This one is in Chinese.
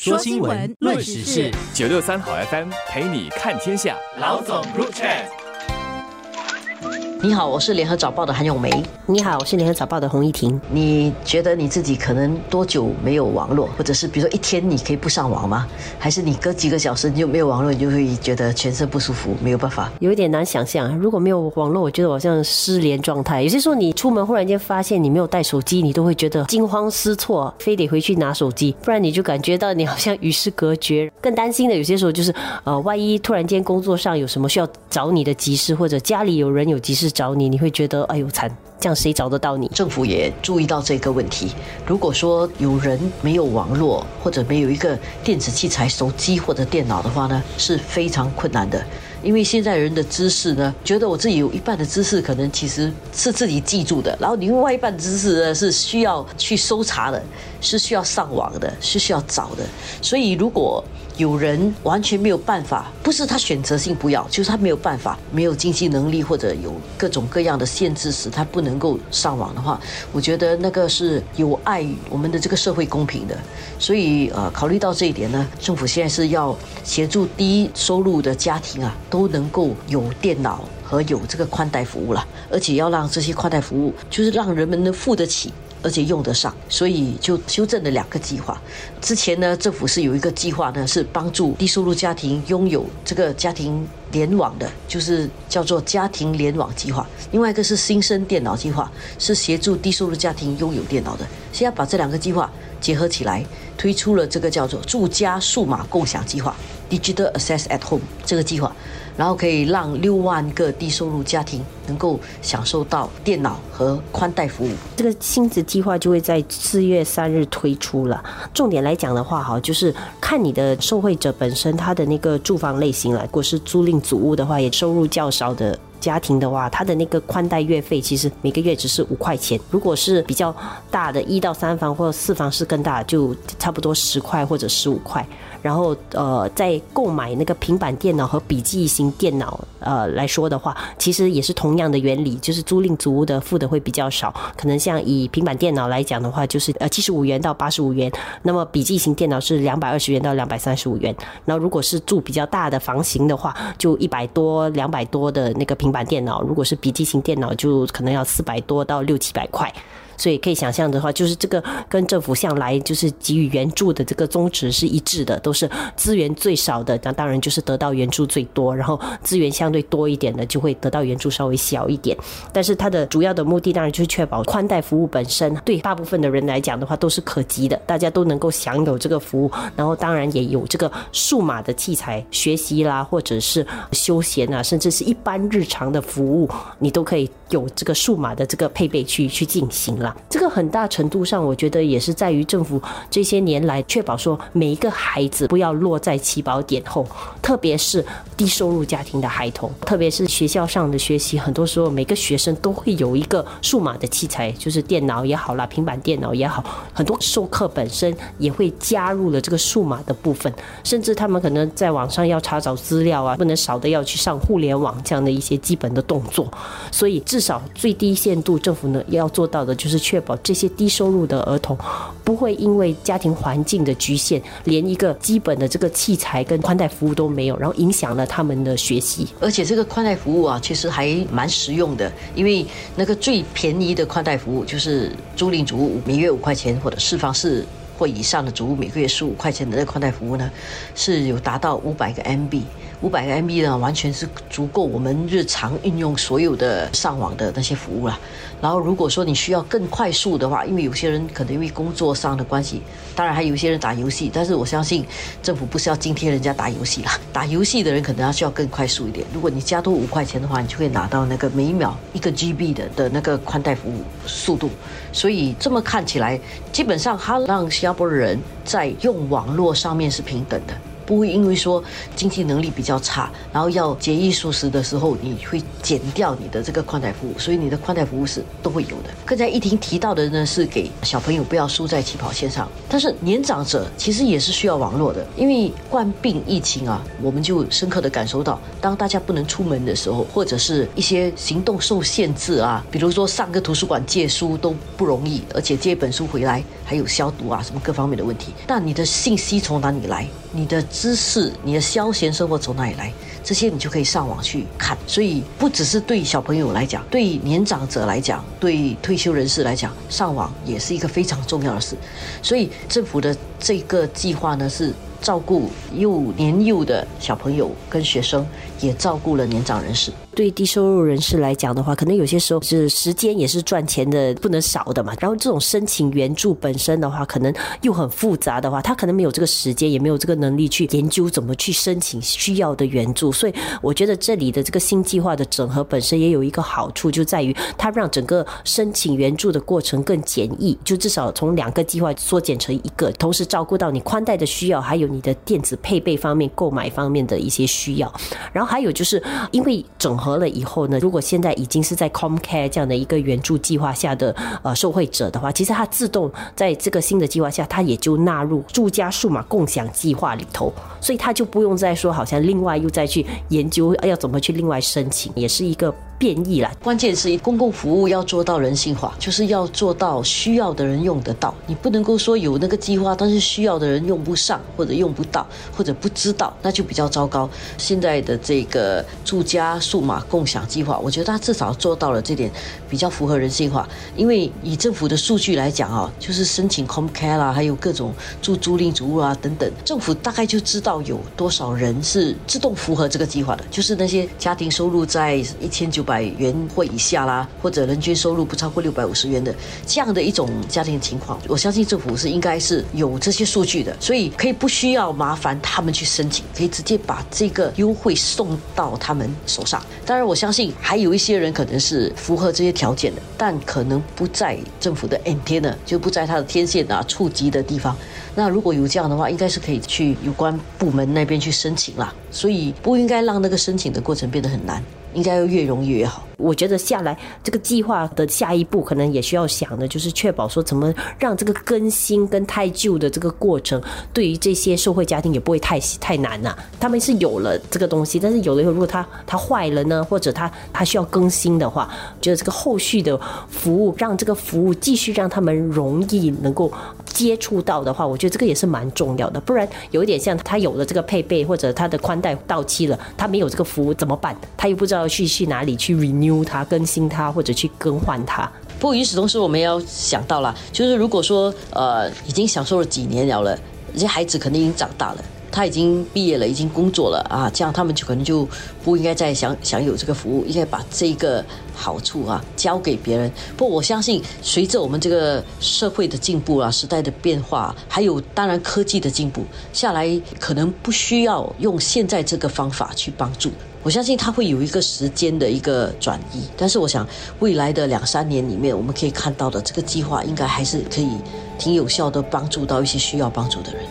说新闻，论时事，九六三好 FM 陪你看天下。老总入场。你好，我是联合早报的韩永梅。你好，我是联合早报的洪一婷。你觉得你自己可能多久没有网络，或者是比如说一天你可以不上网吗？还是你隔几个小时你就没有网络，你就会觉得全身不舒服，没有办法？有一点难想象，如果没有网络，我觉得好像失联状态。有些时候你出门忽然间发现你没有带手机，你都会觉得惊慌失措，非得回去拿手机，不然你就感觉到你好像与世隔绝。更担心的有些时候就是，呃，万一突然间工作上有什么需要找你的急事，或者家里有人有急事。找你，你会觉得哎呦惨，这样谁找得到你？政府也注意到这个问题。如果说有人没有网络，或者没有一个电子器材、手机或者电脑的话呢，是非常困难的。因为现在人的知识呢，觉得我自己有一半的知识可能其实是自己记住的，然后另外一半知识呢是需要去搜查的，是需要上网的，是需要找的。所以如果有人完全没有办法，不是他选择性不要，就是他没有办法，没有经济能力或者有各种各样的限制，使他不能够上网的话，我觉得那个是有碍于我们的这个社会公平的。所以呃，考虑到这一点呢，政府现在是要协助低收入的家庭啊，都能够有电脑和有这个宽带服务了，而且要让这些宽带服务，就是让人们能付得起。而且用得上，所以就修正了两个计划。之前呢，政府是有一个计划呢，是帮助低收入家庭拥有这个家庭联网的，就是叫做家庭联网计划。另外一个是新生电脑计划，是协助低收入家庭拥有电脑的。现在把这两个计划结合起来，推出了这个叫做住家数码共享计划 （Digital Access at Home） 这个计划。然后可以让六万个低收入家庭能够享受到电脑和宽带服务。这个薪资计划就会在四月三日推出了。重点来讲的话，哈，就是看你的受惠者本身他的那个住房类型了。如果是租赁祖屋的话，也收入较少的家庭的话，他的那个宽带月费其实每个月只是五块钱。如果是比较大的一到三房或者四房是更大，就差不多十块或者十五块。然后呃，在购买那个平板电脑和笔记型电脑呃来说的话，其实也是同样的原理，就是租赁租屋的付的会比较少，可能像以平板电脑来讲的话，就是呃七十五元到八十五元，那么笔记型电脑是两百二十元到两百三十五元，然后如果是住比较大的房型的话，就一百多两百多的那个平平板电脑，如果是笔记型电脑就可能要四百多到六七百块。所以可以想象的话，就是这个跟政府向来就是给予援助的这个宗旨是一致的，都是资源最少的，那当然就是得到援助最多，然后资源相对多一点的就会得到援助稍微小一点。但是它的主要的目的当然就是确保宽带服务本身对大部分的人来讲的话都是可及的，大家都能够享有这个服务，然后当然也有这个数码的器材学习啦，或者是休闲啊，甚至是一般日常的服务，你都可以有这个数码的这个配备去去进行了。这个很大程度上，我觉得也是在于政府这些年来确保说每一个孩子不要落在起跑点后，特别是低收入家庭的孩童，特别是学校上的学习，很多时候每个学生都会有一个数码的器材，就是电脑也好啦，平板电脑也好，很多授课本身也会加入了这个数码的部分，甚至他们可能在网上要查找资料啊，不能少的要去上互联网这样的一些基本的动作，所以至少最低限度政府呢要做到的就是。确保这些低收入的儿童不会因为家庭环境的局限，连一个基本的这个器材跟宽带服务都没有，然后影响了他们的学习。而且这个宽带服务啊，其实还蛮实用的，因为那个最便宜的宽带服务就是租赁主屋每月五块钱，或者四房式或以上的主屋每个月十五块钱的那个宽带服务呢，是有达到五百个 MB。五百个 MB 呢，完全是足够我们日常运用所有的上网的那些服务了。然后，如果说你需要更快速的话，因为有些人可能因为工作上的关系，当然还有一些人打游戏，但是我相信政府不是要津贴人家打游戏啦。打游戏的人可能要需要更快速一点。如果你加多五块钱的话，你就会拿到那个每秒一个 GB 的的那个宽带服务速度。所以这么看起来，基本上它让新加坡人在用网络上面是平等的。不会因为说经济能力比较差，然后要节衣缩食的时候，你会减掉你的这个宽带服务，所以你的宽带服务是都会有的。刚才一婷提到的呢，是给小朋友不要输在起跑线上，但是年长者其实也是需要网络的，因为冠病疫情啊，我们就深刻的感受到，当大家不能出门的时候，或者是一些行动受限制啊，比如说上个图书馆借书都不容易，而且借一本书回来还有消毒啊什么各方面的问题，那你的信息从哪里来？你的知识、你的消闲生活从哪里来？这些你就可以上网去看。所以不只是对小朋友来讲，对年长者来讲，对退休人士来讲，上网也是一个非常重要的事。所以政府的这个计划呢是。照顾幼年幼的小朋友跟学生，也照顾了年长人士。对低收入人士来讲的话，可能有些时候是时间也是赚钱的不能少的嘛。然后这种申请援助本身的话，可能又很复杂的话，他可能没有这个时间，也没有这个能力去研究怎么去申请需要的援助。所以我觉得这里的这个新计划的整合本身也有一个好处，就在于它让整个申请援助的过程更简易，就至少从两个计划缩减成一个，同时照顾到你宽带的需要，还有你的电子配备方面、购买方面的一些需要。然后还有就是因为整合。了以后呢，如果现在已经是在 ComCare 这样的一个援助计划下的呃受惠者的话，其实它自动在这个新的计划下，它也就纳入住家数码共享计划里头，所以它就不用再说好像另外又再去研究要怎么去另外申请，也是一个。变异了，关键是公共服务要做到人性化，就是要做到需要的人用得到。你不能够说有那个计划，但是需要的人用不上，或者用不到，或者不知道，那就比较糟糕。现在的这个住家数码共享计划，我觉得它至少做到了这点，比较符合人性化。因为以政府的数据来讲啊，就是申请 ComCare 啦，还有各种住租赁主屋啊等等，政府大概就知道有多少人是自动符合这个计划的，就是那些家庭收入在一千九。百元或以下啦，或者人均收入不超过六百五十元的这样的一种家庭情况，我相信政府是应该是有这些数据的，所以可以不需要麻烦他们去申请，可以直接把这个优惠送到他们手上。当然，我相信还有一些人可能是符合这些条件的，但可能不在政府的 antenna，就不在他的天线啊触及的地方。那如果有这样的话，应该是可以去有关部门那边去申请啦。所以不应该让那个申请的过程变得很难。应该要越容易越好。我觉得下来这个计划的下一步，可能也需要想的，就是确保说怎么让这个更新跟太旧的这个过程，对于这些社会家庭也不会太太难呐。他们是有了这个东西，但是有了以后，如果它它坏了呢，或者它它需要更新的话，觉得这个后续的服务，让这个服务继续让他们容易能够接触到的话，我觉得这个也是蛮重要的。不然有一点像他有了这个配备，或者他的宽带到期了，他没有这个服务怎么办？他又不知道。去去哪里去 renew 它、更新它，或者去更换它。不过与此同时，我们要想到了，就是如果说呃已经享受了几年了了，这些孩子肯定已经长大了，他已经毕业了，已经工作了啊，这样他们就可能就不应该再享享有这个服务，应该把这个好处啊交给别人。不过我相信，随着我们这个社会的进步啊、时代的变化，还有当然科技的进步下来，可能不需要用现在这个方法去帮助。我相信它会有一个时间的一个转移，但是我想未来的两三年里面，我们可以看到的这个计划应该还是可以挺有效的帮助到一些需要帮助的人。